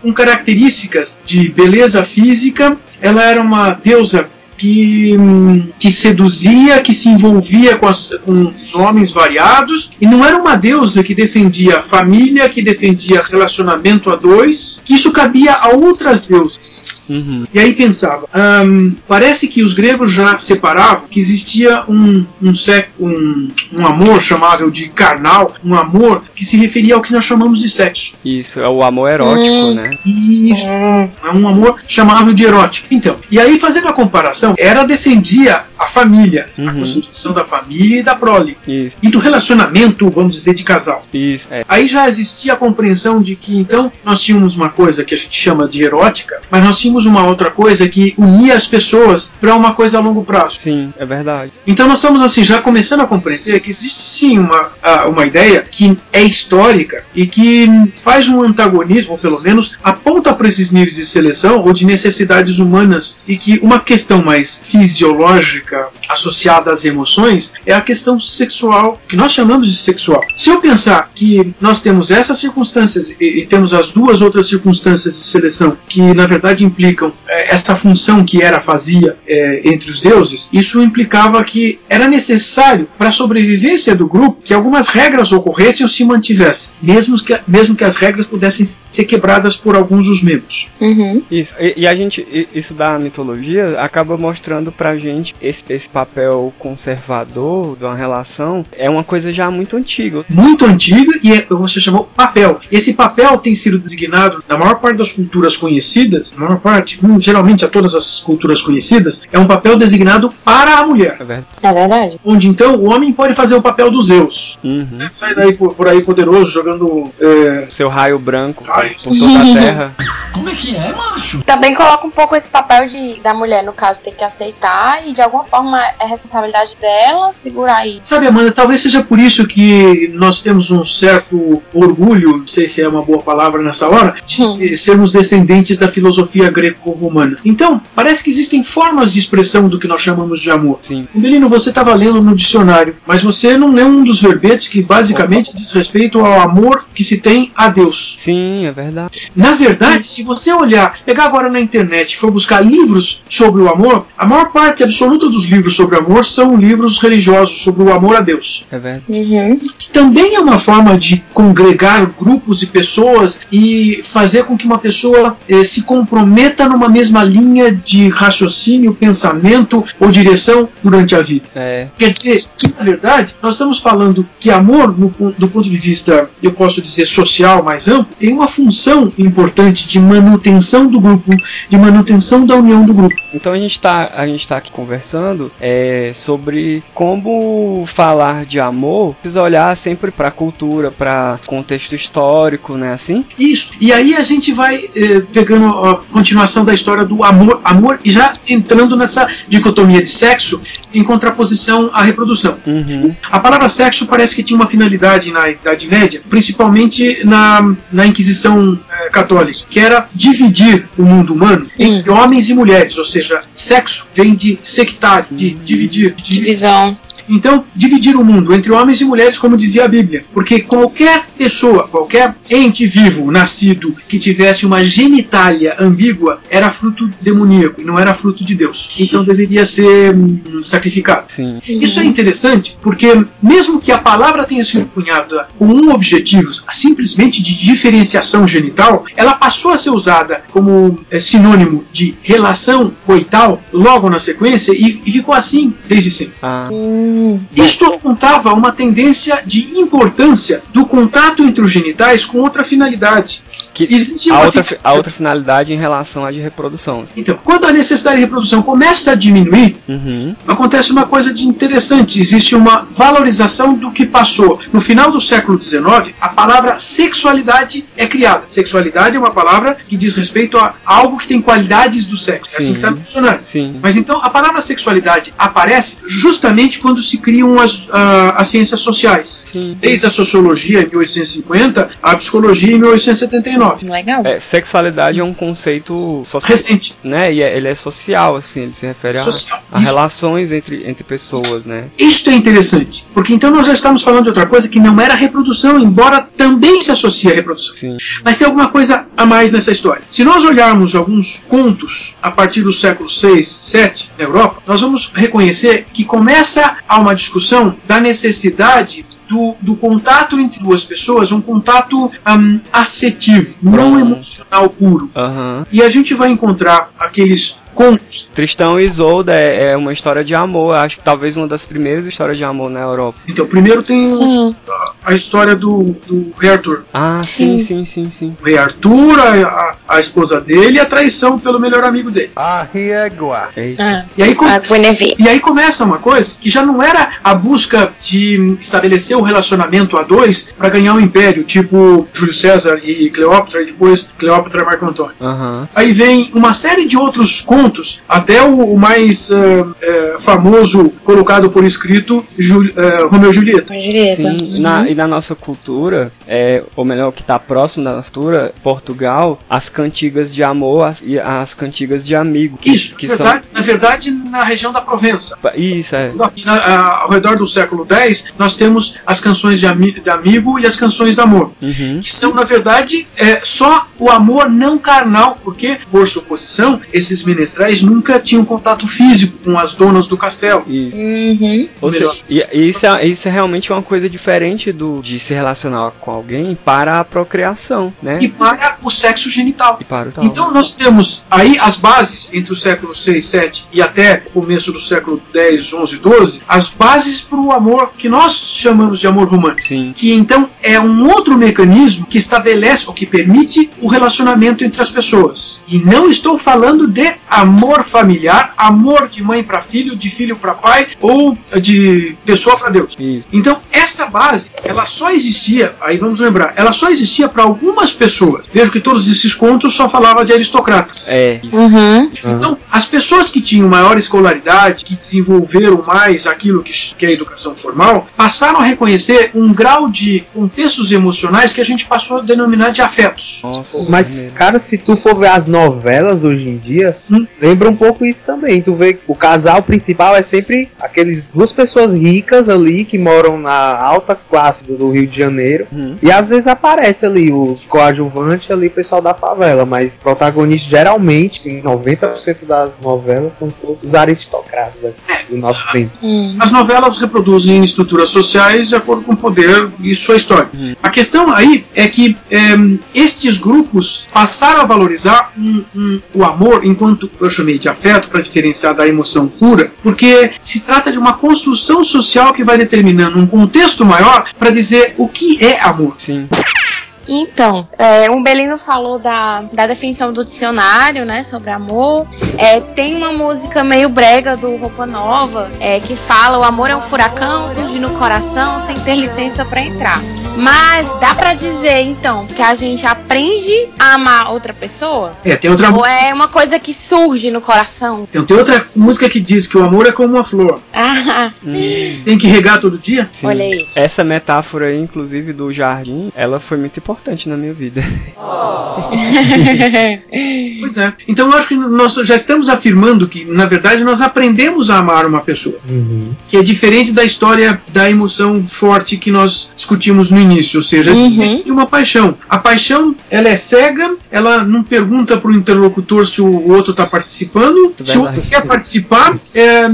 com características de beleza física, ela era uma deusa que, hum, que seduzia, que se envolvia com, as- com os homens variados, e não era uma deusa que defendia a família, que defendia relacionamento a dois, que isso cabia a outras deusas. Uhum. E aí pensava, hum, parece que os gregos já separavam que existia um, um, um, um amor chamável de carnal, um amor que se referia ao que nós chamamos de sexo. Isso, é o amor erótico, Hum. né? Isso Hum. é um amor chamável de erótico. Então, e aí fazendo a comparação, era defendia a família, a Uhum. constituição da família e da prole. Isso, E do relacionamento, vamos dizer, de casal. isso, é. Aí já existia a compreensão de que então nós tínhamos uma coisa que a gente chama de erótica, mas nós tínhamos uma outra coisa que unia as pessoas para uma coisa a longo prazo. Sim, é verdade. Então nós estamos assim já começando a compreender que existe sim uma, a- uma ideia que é histórica e que faz um antagonismo, ou pelo menos aponta para esses níveis de seleção ou de necessidades humanas e que uma questão mais fisiológica associada às emoções é a questão sexual, que nós chamamos de sexual. Se eu pensar que nós temos essas circunstâncias e, e temos as duas outras circunstâncias de seleção que na verdade implicam eh, essa função que Hera fazia eh, entre os deuses, isso implicava que era necessário para a sobrevivência do grupo que algumas regras ocorressem ou se mantivessem, mesmo que, mesmo que as regras pudessem ser quebradas por alguns dos membros. Uhum. Isso, e, e a gente, isso da mitologia acaba mostrando pra gente esse, esse papel conservador de uma relação é uma coisa já muito antiga. muito antiga e é, você chamou papel. Esse papel tem sido designado na maior parte das culturas conhecidas, na maior parte, hum, geralmente a todas as culturas conhecidas, é um papel designado para a mulher, É verdade. É verdade. onde então o homem pode fazer o papel dos Zeus. Uhum. Sai daí por, por aí poderoso jogando é, Seu raio branco Raio. por toda a terra. Como é que é, macho? Também coloca um pouco esse papel de da mulher, no caso, ter que aceitar e de alguma forma é responsabilidade dela segurar aí. Sabe, Amanda, talvez seja por isso que nós temos um certo orgulho, não sei se é uma boa palavra nessa hora, de Hum. sermos descendentes da filosofia greco-romana. Então, parece que existem formas de expressão do que nós chamamos de amor. Sim. Belino, você estava lendo no dicionário, mas você não leu um dos verbetes que basicamente diz respeito ao amor que se tem a Deus. Sim, é verdade. Na verdade, se você olhar, pegar agora na internet e for buscar livros sobre o amor, a maior parte absoluta dos livros sobre amor são livros religiosos sobre o amor a Deus. É verdade. Uhum. Que também é uma forma de congregar grupos de pessoas e fazer com que uma pessoa eh, se comprometa numa mesma linha de raciocínio, pensamento ou direção durante a vida. É. Quer dizer que, na verdade, nós estamos falando que amor, no do ponto de vista, eu posso dizer, social mais amplo, tem uma função importante de manutenção do grupo, de manutenção da união do grupo. Então a gente tá, a gente tá aqui conversando é, sobre como falar de amor, precisa olhar sempre pra cultura, pra contexto histórico, né, assim? Isso. E aí a gente vai eh, pegando a continuação da história do amor, amor e já entrando nessa dicotomia de sexo em contraposição à reprodução. Uhum. A palavra sexo parece que tinha uma finalidade na Idade Média, principalmente na, na Inquisição eh, Católica, que era dividir o mundo humano entre homens e mulheres, ou seja, sexo vem de sectário, de dividir, de Divisão. Então, dividir o mundo entre homens e mulheres, como dizia a Bíblia. Porque qualquer pessoa, qualquer ente vivo, nascido, que tivesse uma genitália ambígua, era fruto demoníaco e não era fruto de Deus. Então deveria ser hum, sacrificado. Sim. Isso é interessante porque, mesmo que a palavra tenha sido cunhada com um objetivo simplesmente de diferenciação genital, ela passou a ser usada como é, sinônimo de relação coital logo na sequência e, e ficou assim desde sempre. Ah, Isto apontava uma tendência de importância do contato entre os genitais com outra finalidade. Que Existe a outra, fi- a outra finalidade em relação à de reprodução. Então, quando a necessidade de reprodução começa a diminuir, Uhum. acontece uma coisa de interessante. Existe uma valorização do que passou. No final do século XIX, a palavra sexualidade é criada. Sexualidade é uma palavra que diz respeito a algo que tem qualidades do sexo. É assim Sim. que está dicionário. Sim. Mas então a palavra sexualidade aparece justamente quando se criam as, ah, as ciências sociais. Sim. Desde a sociologia em 1850, a psicologia em 1879. Legal. É, sexualidade é um conceito social, Recente. né? E é- ele é social, assim, ele se refere a, Social. a relações entre, entre pessoas, né? Isto é interessante, porque então nós já estamos falando de outra coisa que não era reprodução, embora também se associe à reprodução. Sim. Mas tem alguma coisa a mais nessa história. Se nós olharmos alguns contos a partir do século 6, 7 na Europa, nós vamos reconhecer que começa a uma discussão da necessidade do, do contato entre duas pessoas, um contato hum, afetivo, não emocional puro. Aham. E a gente vai encontrar aqueles contos. Tristão e Isolda é, é uma história de amor, acho que talvez uma das primeiras histórias de amor na Europa. Então, primeiro tem Sim. a história do, do rei Arthur. Ah, sim, Sim. sim, sim, sim. O rei Arthur, a, a, a esposa dele e a traição pelo melhor amigo dele. Arriégua. Eita. Ah, E aí, a e aí começa uma coisa que já não era a busca de estabelecer o relacionamento a dois para ganhar um império, tipo Júlio César e Cleópatra, e depois Cleópatra e Marco Antônio. Aham. Aí vem uma série de outros contos, até o, o mais eh, famoso colocado por escrito, Jul, eh, Romeu e Julieta. Julieta. Sim, na, e na nossa cultura, é, ou melhor, que está próximo da nossa cultura, Portugal, as cantigas de amor as, e as cantigas de amigo. Que, Isso, que na, verdade, na verdade, na região da Provença. são. Isso, é. Na- a- ao redor do século X, nós temos as canções de, ami- de amigo e as canções de amor. Uhum. que são, na verdade, é, só o amor não carnal, porque, por suposição, esses menestrais nunca tinham contato físico com as donas do castelo. Isso. Uhum. Seja, e, isso, é, isso é realmente uma coisa diferente do de se relacionar com alguém para a procriação, né? E para o sexo genital. E para o tal. Então nós temos aí as bases entre o século 6, 7 e até o começo do século 10, 11, 12, as bases para o amor que nós chamamos de amor romântico. Sim. Que então é um outro mecanismo que estabelece ou que permite o relacionamento entre as pessoas. E não estou falando de amor familiar, amor de mãe para filho, de filho para pai ou de pessoa para Deus. Isso. Então, esta base, ela só existia, aí vamos lembrar, ela só existia para algumas pessoas. Vejo que todos esses contos só falavam de aristocratas. É. Isso. Uhum. Então, as pessoas que tinham maior escolaridade, que desenvolveram mais aquilo que, que é a educação formal, passaram a reconhecer um grau de contextos emocionais que a gente passou a denominar de afetos. Nossa, Mas, cara, se tu for ver as novelas hoje em dia, Hum. Lembra um pouco isso também. Tu vê que o casal principal é sempre aqueles duas pessoas ricas ali que moram na alta classe do, do Rio de Janeiro. Uhum. E às vezes aparece ali o coadjuvante ali, o pessoal da favela. Mas protagonistas geralmente, em 90% das novelas, são todos aristocratas aqui, do nosso tempo. Hum. As novelas reproduzem estruturas sociais de acordo com o poder e sua história. A questão aí é que em, estes grupos passaram a valorizar um- um- o amor enquanto de afeto para diferenciar da emoção pura, porque se trata de uma construção social que vai determinando um contexto maior para dizer o que é amor. Sim. Então, é, o Belino falou da, da definição do dicionário, né, sobre amor. É, tem uma música meio brega do Roupa Nova é, que fala: o amor é um furacão, surge no coração sem ter licença pra entrar. Mas dá pra dizer, então, que a gente aprende a amar outra pessoa? É, tem outra, Ou é uma coisa que surge no coração? tem, tem outra música que diz que o amor é como uma flor. Ah, Hum, Tem que regar todo dia? sim. olha aí. Essa metáfora aí, inclusive, do jardim, ela foi muito importante na minha vida. Pois é. Então eu acho que nós já estamos afirmando que, na verdade, nós aprendemos a amar uma pessoa. Que é diferente da história da emoção forte que nós discutimos no início, ou seja, é Uhum. de uma paixão. A paixão, ela é cega, ela não pergunta para o interlocutor se o outro está participando. Se o outro quer participar, é,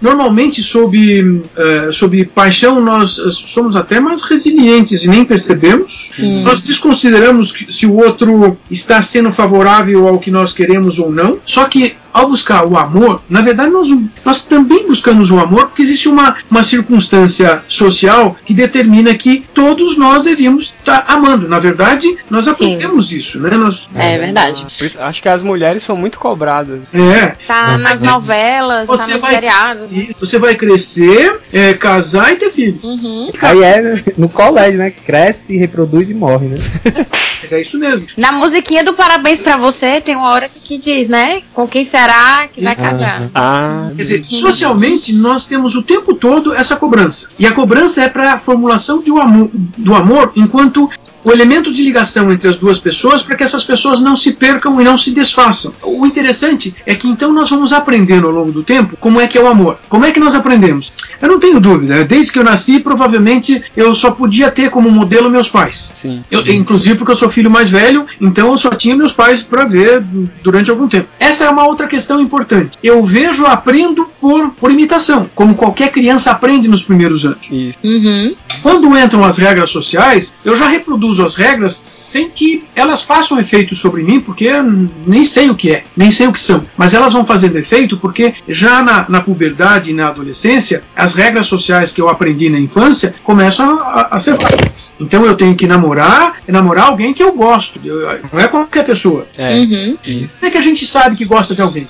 normalmente sob, é, sob paixão nós somos até mais resilientes e nem percebemos. Nós desconsideramos que- se o outro está sendo favorável ao que nós queremos ou não. Só que ao buscar o amor, na verdade nós, nós também buscamos o amor porque existe uma, uma circunstância social que determina que todos nós devíamos estar amando. Na verdade, nós Sim. aprendemos isso, né? Nós, É verdade. Isso, Acho que as mulheres são muito cobradas. é, Tá nas novelas, tá você nos vai, seriados. crescer, você vai crescer, é, casar e ter filho. Uhum. Aí é no colégio, né? Cresce, reproduz e morre, né? Mas é isso mesmo. Na musiquinha do Parabéns pra você, tem uma hora que diz, né? Com quem será que vai casar? Ah, Quer dizer, socialmente nós temos o tempo todo essa cobrança. E a cobrança é para a formulação de um amor, do amor enquanto o elemento de ligação entre as duas pessoas para que essas pessoas não se percam e não se desfaçam. O interessante é que então nós vamos aprendendo ao longo do tempo como é que é o amor. Como é que nós aprendemos? Eu não tenho dúvida, desde que eu nasci, provavelmente eu só podia ter como modelo meus pais. sim. Eu, inclusive porque eu sou filho mais velho, então eu só tinha meus pais para ver durante algum tempo. Essa é uma outra questão importante. Eu vejo, aprendo por, por imitação, como qualquer criança aprende nos primeiros anos. Uhum. Quando entram as regras sociais, eu já reproduzo as regras sem que elas façam efeito sobre mim, porque eu nem sei o que é, nem sei o que são. Mas elas vão fazendo efeito porque já na, na puberdade e na adolescência, as regras sociais que eu aprendi na infância começam a, a ser válidas. Então eu tenho que namorar, namorar alguém que eu gosto, eu- não é qualquer pessoa. É. Uhum. Como é que a gente sabe que gosta de alguém?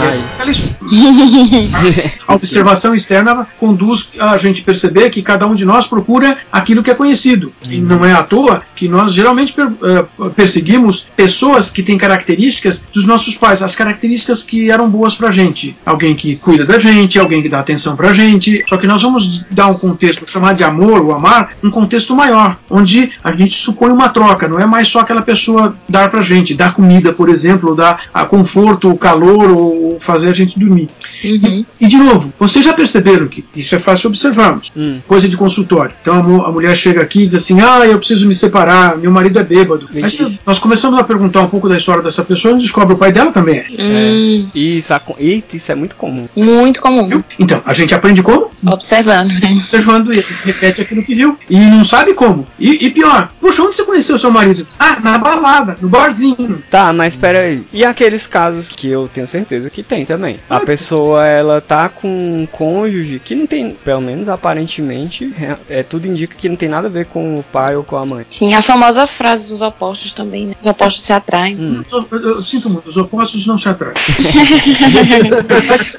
Ai. Es- A observação externa conduz a gente perceber que cada um de nós procura aquilo que é conhecido. E não é à toa que nós geralmente per- eh, perseguimos pessoas que têm características dos nossos pais, as características que eram boas pra gente. Alguém que cuida da gente, alguém que dá atenção pra gente. Só que nós vamos dar um contexto, chamar de amor ou amar, um contexto maior, onde a gente supõe uma troca, não é mais só aquela pessoa dar pra gente, dar comida, por exemplo, ou dar ah, conforto, calor ou fazer a gente dormir. Uhum. E de novo, vocês já perceberam que isso é fácil observarmos. Hum. Coisa de consultório. Então a, a mulher chega aqui e diz assim: Ah, eu preciso me separar, meu marido é bêbado. Mas nós começamos a perguntar um pouco da história dessa pessoa e descobre o pai dela também é. Hum, Isso, aco- Eita, isso é muito comum. muito comum. Viu? Então, a gente aprende como? Observando. né? Observando e a gente repete aquilo que viu. E não sabe como. E, e pior, puxa, onde você conheceu seu marido? Ah, na balada, no barzinho. Tá, mas espera aí. E aqueles casos que eu tenho certeza que tem também. A pessoa, ela tá com um cônjuge que não tem, pelo menos aparentemente, é, é tudo indica que não tem nada a ver com o pai ou com a mãe. Sim, a famosa frase dos opostos também, né? Os opostos se atraem. Hum. Eu, eu- eu sinto muito, os opostos não se atraem.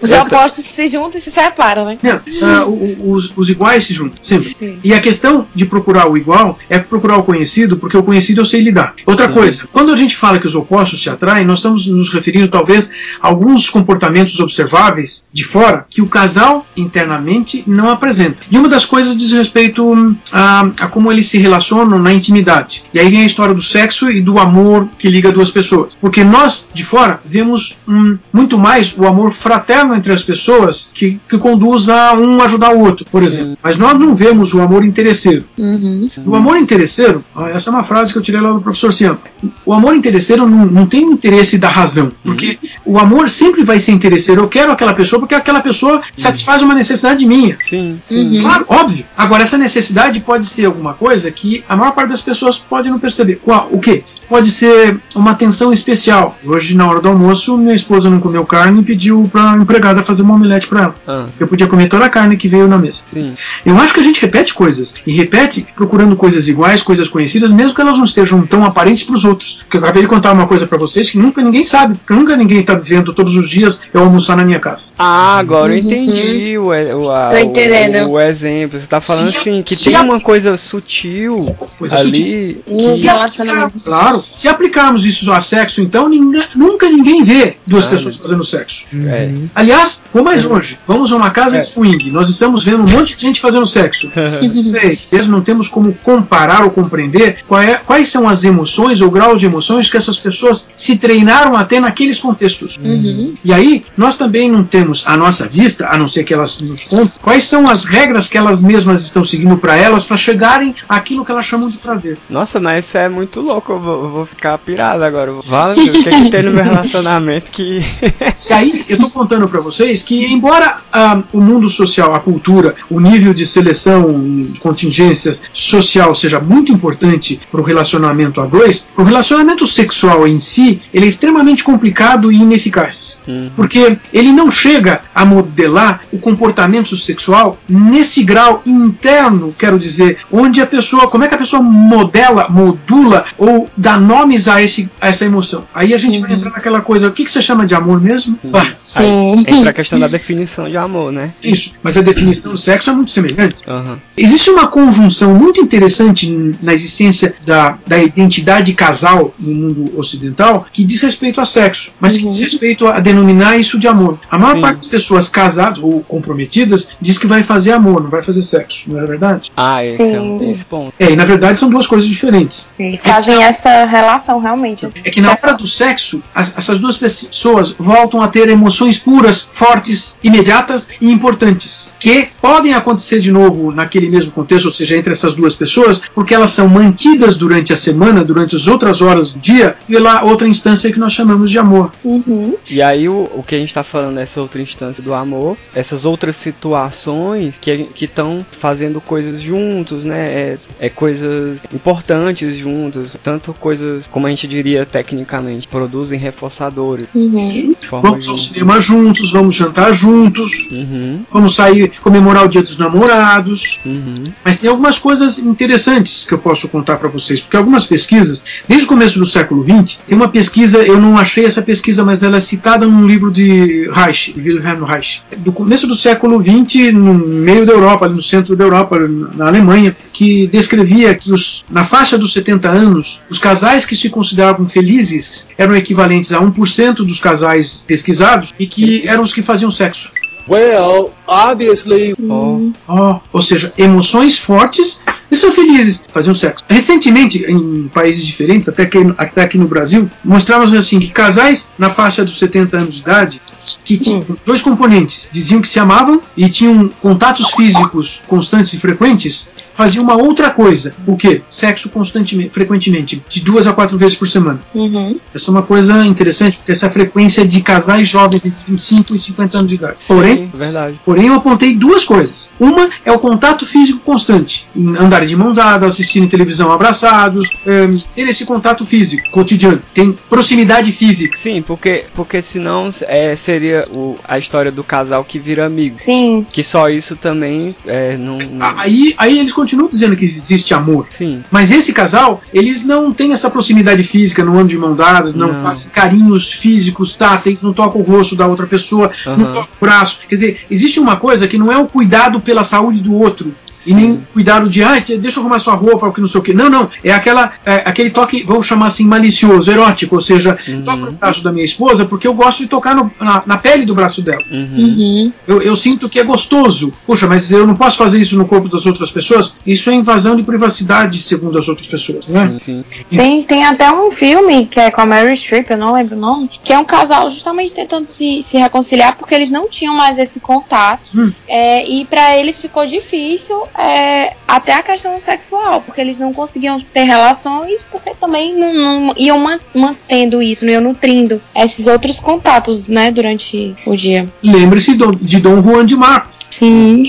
Os opostos se juntam e se separam, né? Não, o- os, os iguais se juntam, sempre. Sim. E a questão de procurar o igual é procurar o conhecido, porque o conhecido eu sei lidar. Outra coisa, quando a gente fala que os opostos se atraem, nós estamos nos referindo talvez a alguns comportamentos observáveis de fora que o casal internamente não apresenta. E uma das coisas diz respeito hum, a, a como eles se relacionam na intimidade. E aí vem a história do sexo e do amor que liga duas pessoas. Porque nós, de fora, vemos hum, muito mais o amor fraterno entre as pessoas que, que conduz a um ajudar o outro, por exemplo. Mas nós não vemos o amor interesseiro. Uhum. O amor interesseiro, essa é uma frase que eu tirei lá do professor Cian. O amor interesseiro não, não tem interesse da razão. Porque o amor sempre vai ser interesseiro. Eu quero aquela pessoa porque aquela pessoa satisfaz uma necessidade minha. Sim. Uhum. Claro, óbvio. Agora, essa necessidade pode ser alguma coisa que a maior parte das pessoas pode não perceber. Qual? O quê? Pode ser uma atenção especial. Hoje, na hora do almoço, minha esposa não comeu carne e pediu pra empregada fazer uma omelete pra ela. Ah, Eu podia comer toda a carne que veio na mesa. sim. Eu acho que a gente repete coisas. E repete procurando coisas iguais, coisas conhecidas, mesmo que elas não estejam tão aparentes para os outros. Porque eu acabei de contar uma coisa para vocês que nunca ninguém sabe. Porque nunca ninguém está vendo todos os dias eu almoçar na minha casa. Ah, agora eu Uhum. entendi o, o, a- Tô entendendo. o, o exemplo. Você tá falando Se- assim, que se tem a- uma coisa sutil Coisa ali. No Se relacionamento. aplicar- claro. Se aplicarmos isso a sexo, então ninguém- nunca ninguém vê duas Ah, pessoas fazendo sexo. É. Aliás, vou mais longe. Vamos a uma casa de swing. Nós estamos vendo um monte de gente fazendo sexo. Sei, mesmo não temos como comparar ou compreender qual é- quais são as emoções ou grau de emoções que essas pessoas se treinaram a ter naqueles contextos. Uhum. E aí, nós também não temos à nossa vista, a não ser que elas nos contem, quais são as regras que elas mesmas estão seguindo para elas para chegarem àquilo que elas chamam de prazer. Nossa, mas isso é muito louco. Eu vou, eu vou ficar pirado agora. Vale, o que, que tem no meu relacionamento que. E aí, eu tô contando para vocês que, embora ah, o mundo social, a cultura, o nível de seleção contingências social seja muito importante para o relacionamento a dois, o relacionamento sexual em si ele é extremamente complicado e ineficaz. Hum. Porque ele não chega a modelar o comportamento sexual nesse grau interno, quero dizer, onde a pessoa, como é que a pessoa modela, modula ou dá nomes a, esse, a essa emoção. Aí a gente vai entrar naquela coisa, o que, que você chama de amor mesmo? Ah, Sim. Entra a questão da definição de amor, né? isso, mas a definição do sexo é muito semelhante. Aham. Existe uma conjunção muito interessante na existência da, da identidade casal no mundo ocidental que diz respeito a sexo, mas que diz respeito a denominar isso de amor. A maior Sim. parte das pessoas casadas ou comprometidas diz que vai fazer amor, não vai fazer sexo, não é verdade? Ah, esse Sim. é um esse ponto. É, e na verdade são duas coisas diferentes. E fazem essa relação realmente. assim. É que na hora do sexo, as- essas duas pessoas voltam a ter emoções puras, fortes, imediatas e importantes, que podem acontecer de novo naquele mesmo contexto, ou seja, entre essas duas pessoas, porque elas são mantidas durante a semana, durante as outras horas do dia, pela outra instância que nós chamamos de amor. Uhum. E aí o, o que a gente tá falando nessa outra instância do amor, essas outras situações que estão fazendo coisas juntos, né? É, é coisas importantes juntos, tanto coisas, como a gente diria tecnicamente, produzem reforçadores. Uhum. Vamos ao cinema juntos, vamos jantar juntos, Uhum, vamos sair comemorar o Dia dos Namorados. uhum, Mas tem algumas coisas interessantes que eu posso contar para vocês, porque algumas pesquisas, desde o começo do século XX, tem uma pesquisa, eu não achei essa pesquisa, mas ela é citada num livro de Reich, Wilhelm Reich, do começo do século XX, no meio da Europa, no centro da Europa, na Alemanha, que descrevia que os, na faixa dos 70 anos, os casais que se consideravam felizes eram equivalentes a 1% dos casais pesquisados e que eram os que faziam sexo. Well, obviously, Ó, Ó, ou seja, emoções fortes e são felizes, faziam sexo. Recentemente, em países diferentes, até aqui, até aqui no Brasil, mostramos assim que casais na faixa dos 70 anos de idade que tinham dois componentes, diziam que se amavam e tinham contatos físicos constantes e frequentes, faziam uma outra coisa. O que? Sexo constantemente, frequentemente, de duas a quatro vezes por semana. Uhum. Essa é uma coisa interessante, porque essa frequência de casais jovens entre 25 e 50 anos de idade. Porém, sim, verdade. Porém, Eu apontei duas coisas. Uma é o contato físico constante. Andar de mão dada, assistindo televisão abraçados, é, ter esse contato físico cotidiano. Tem proximidade física. Sim, porque, porque senão é, seria o, a história do casal que vira amigo. Sim. Que só isso também é, não, não... Aí, aí eles continuam dizendo que existe amor. Sim. Mas esse casal, eles não têm essa proximidade física, não andam de mão dadas, não, Não. fazem carinhos físicos, táteis, não tocam o rosto da outra pessoa, não Aham. tocam o braço. Quer dizer, existe uma coisa que não é o cuidado pela saúde do outro. E nem cuidado de, ah, deixa eu arrumar sua roupa, ou que não sei o que. Não, não. É aquela, é, aquele toque, vamos chamar assim, malicioso, erótico. Ou seja, Uhum. toca no braço da minha esposa porque eu gosto de tocar no- na, na pele do braço dela. Uhum. Uhum. Eu, eu sinto que é gostoso. Poxa, mas eu não posso fazer isso no corpo das outras pessoas? Isso é invasão de privacidade, segundo as outras pessoas, né? Sim. Tem, tem até um filme que é com a Mary Streep, eu não lembro o nome, que é um casal justamente tentando se, se reconciliar porque eles não tinham mais esse contato. Hum. É, e pra eles ficou difícil é, até a questão sexual, porque eles não conseguiam ter relações porque também não, não iam man- mantendo isso, não iam nutrindo esses outros contatos, né, durante o dia. Lembre-se de Dom Juan de Marco. Sim.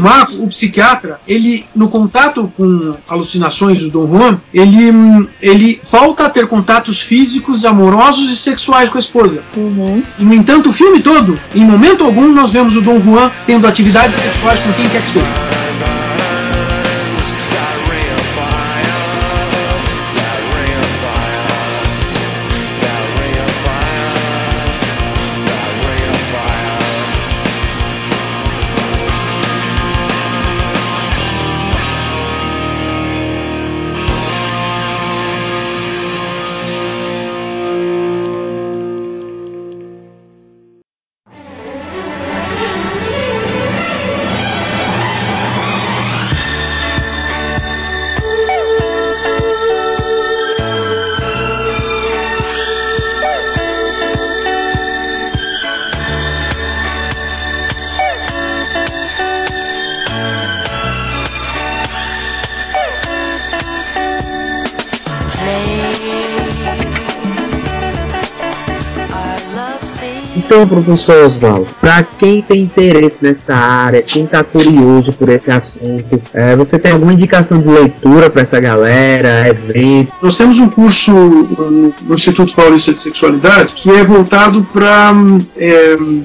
Marco, o psiquiatra, ele, no contato com alucinações do Dom Juan, ele, ele volta a ter contatos físicos, amorosos e sexuais com a esposa. Uhum. E, no entanto, o filme todo, em momento algum, nós vemos o Dom Juan tendo atividades sexuais com quem quer que seja. Professor Oswaldo, para quem tem interesse nessa área, quem está curioso por esse assunto, é, você tem alguma indicação de leitura para essa galera, evento? Nós temos um curso no no Instituto Paulista de Sexualidade que é voltado para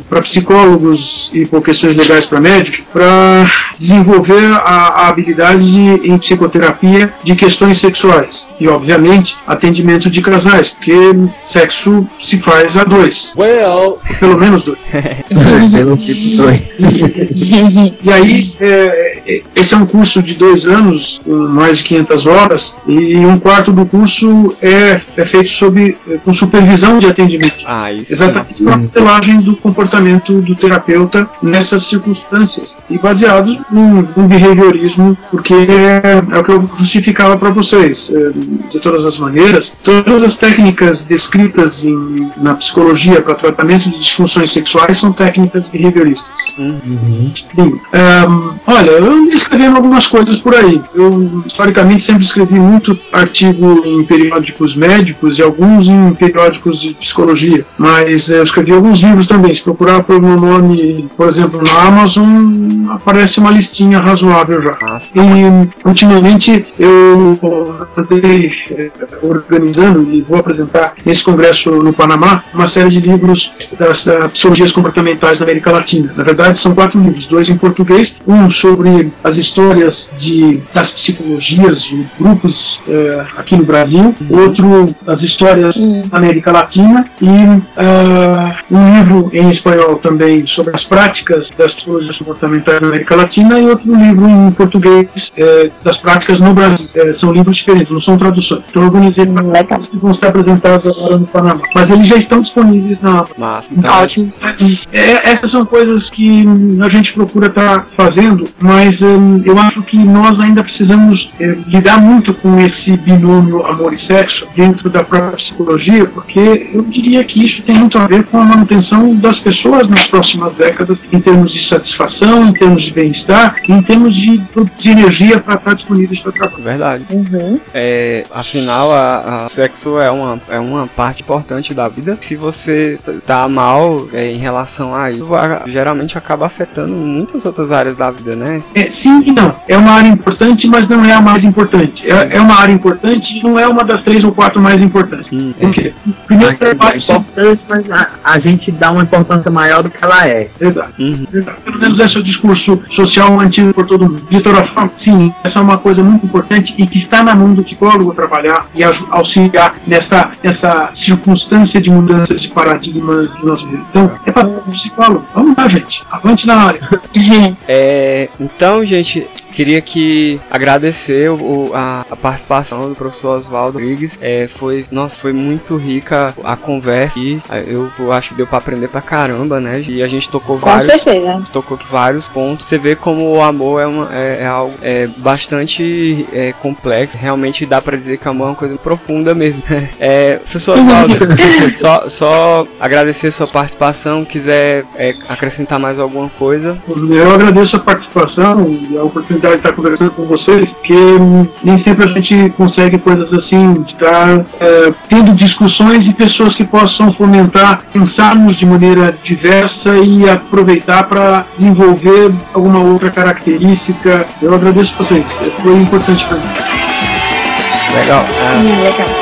para psicólogos e por questões legais para médicos, para desenvolver a, a habilidade de- em psicoterapia de questões sexuais e, obviamente, atendimento de casais, porque sexo se faz a dois, Well, pelo menos dois. Pelo tipo dois. E aí, é, é, esse é um curso de dois anos, com mais de 500 horas, e um quarto do curso é, é feito sob, é, com supervisão de atendimento. Ah, isso. Exatamente para a modelagem do comportamento do terapeuta nessas circunstâncias e baseados num, num behaviorismo, porque é, é o que eu justificava para vocês. É, de todas as maneiras, todas as técnicas descritas em- na psicologia para tratamento de disfunções sexuais são técnicas behavioristas. Bem, ehm, olha, eu ando escrevendo algumas coisas por aí. Eu, historicamente, sempre escrevi muito artigo em periódicos médicos e alguns em periódicos de psicologia. Mas eh, eu escrevi alguns livros também. Se procurar por meu nome, por exemplo, na Amazon, aparece uma listinha razoável já. E, ultimamente, eu andei eh, organizando e vou apresentar nesse congresso no Panamá uma série de livros das eh, psicologias comportamentais da América Latina. Na verdade, são quatro livros, dois em português, um sobre as histórias de, das psicologias de grupos eh, aqui no Brasil, outro as histórias da América Latina e ah, um livro em espanhol também sobre as práticas das psicologias comportamentais na América Latina e outro livro em português eh, das práticas no Brasil. Eh, são livros diferentes, não são traduções. Então eu organizei para que vão ser apresentados agora no Panamá. Mas eles já estão disponíveis na Massa. Então, Ótimo. é, essas são coisas que hum, a gente procura estar fazendo, mas hum, eu acho que nós ainda precisamos eh, lidar muito com esse binômio amor e sexo dentro da própria psicologia, porque eu diria que isso tem muito a ver com a manutenção das pessoas nas próximas décadas, em termos de satisfação, em termos de bem-estar, em termos de, de energia para estar disponíveis para trabalho. verdade. Uhum. É, afinal, a, a sexo é uma, é uma parte importante da vida. Se você tá mal é, em relação a isso, a- geralmente acaba afetando muitas outras áreas da vida, né? É, sim e não. É uma área importante, mas não é a mais importante. É, é uma área importante e não é uma das três ou quatro mais importantes. Hum, Por quê? Primeiro, É parte importante, mas a, a gente dá uma importância maior do que ela é. Exato. Uhum. Exato. Pelo menos esse é o discurso social mantido por todo mundo. De toda forma, sim, essa é uma coisa muito importante e que está na mão do psicólogo trabalhar e auxiliar nessa, nessa circunstância de mudanças de paradigmas do nosso vida. Então, é para o psicólogo. Vamos lá, gente. Avante na área. É, então, gente, queria que agradecer o, a, a participação do professor Oswaldo Rodrigues. É, foi, nossa, foi muito rica a conversa e eu, eu acho que deu pra aprender pra caramba, né? E a gente tocou Com vários certeza. tocou vários pontos. Você vê como o amor é, uma, é, é algo é, bastante é, complexo. Realmente dá pra dizer que o amor é uma coisa profunda mesmo. É, professor Oswaldo, só, só agradecer sua participação. Quiser é, acrescentar mais alguma coisa. Eu agradeço a participação e a oportunidade de estar conversando com vocês, porque hum, nem sempre a gente consegue coisas assim, de estar é, tendo discussões e pessoas que possam fomentar, pensarmos de maneira diversa e aproveitar para desenvolver alguma outra característica. Eu agradeço vocês, foi importante para mim. Legal. Ah, Hum, legal.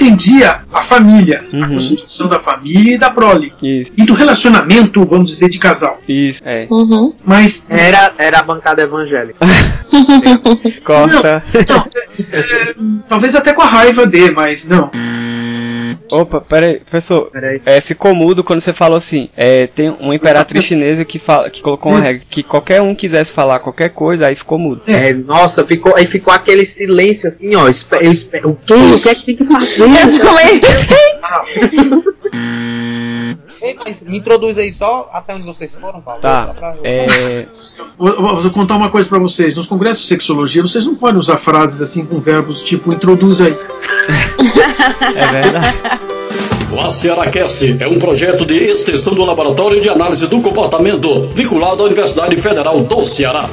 Defendia a família, a Uhum. constituição da família e da prole. isso, E do relacionamento, vamos dizer, de casal. isso, é. Uhum. Mas Era, era a bancada evangélica. Corta. Não, é, talvez até com a raiva de, mas não. Opa, peraí, professor. Peraí. É, ficou mudo quando você falou assim. É, tem uma imperatriz chinesa que, fala, que colocou uma regra que qualquer um quisesse falar qualquer coisa, aí ficou mudo. É, nossa, ficou, aí ficou aquele silêncio assim, ó. espe- eu espe- o quê? O que é que tem que fazer? Eu também. Ei, mas me introduz aí só até onde vocês foram, Paulo. Tá. Pra- É, Vou, vou- contar uma coisa pra vocês. Nos congressos de sexologia, vocês não podem usar frases assim com verbos tipo introduz aí. é verdade. O ACERACast é um projeto de extensão do Laboratório de Análise do Comportamento, vinculado à Universidade Federal do Ceará.